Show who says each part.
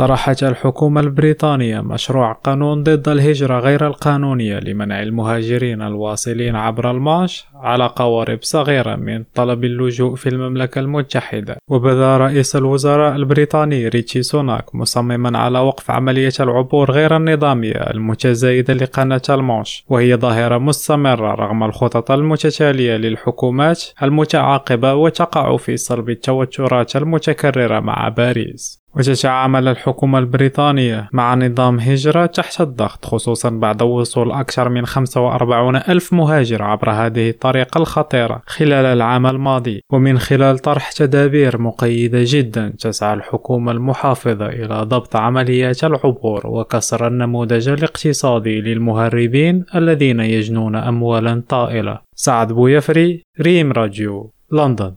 Speaker 1: طرحت الحكومة البريطانية مشروع قانون ضد الهجرة غير القانونية لمنع المهاجرين الواصلين عبر الماش على قوارب صغيرة من طلب اللجوء في المملكة المتحدة. وبدا رئيس الوزراء البريطاني ريتشي سوناك مصمما على وقف عملية العبور غير النظامية المتزايدة لقناة الماش وهي ظاهرة مستمرة رغم الخطط المتتالية للحكومات المتعاقبة وتقع في صلب التوترات المتكررة مع باريس. وتتعامل الحكومة البريطانية مع نظام هجرة تحت الضغط خصوصا بعد وصول أكثر من 45 ألف مهاجر عبر هذه الطريقة الخطيرة خلال العام الماضي ومن خلال طرح تدابير مقيدة جدا تسعى الحكومة المحافظة إلى ضبط عمليات العبور وكسر النموذج الاقتصادي للمهربين الذين يجنون أموالا طائلة. سعد بويفري ريم راديو لندن.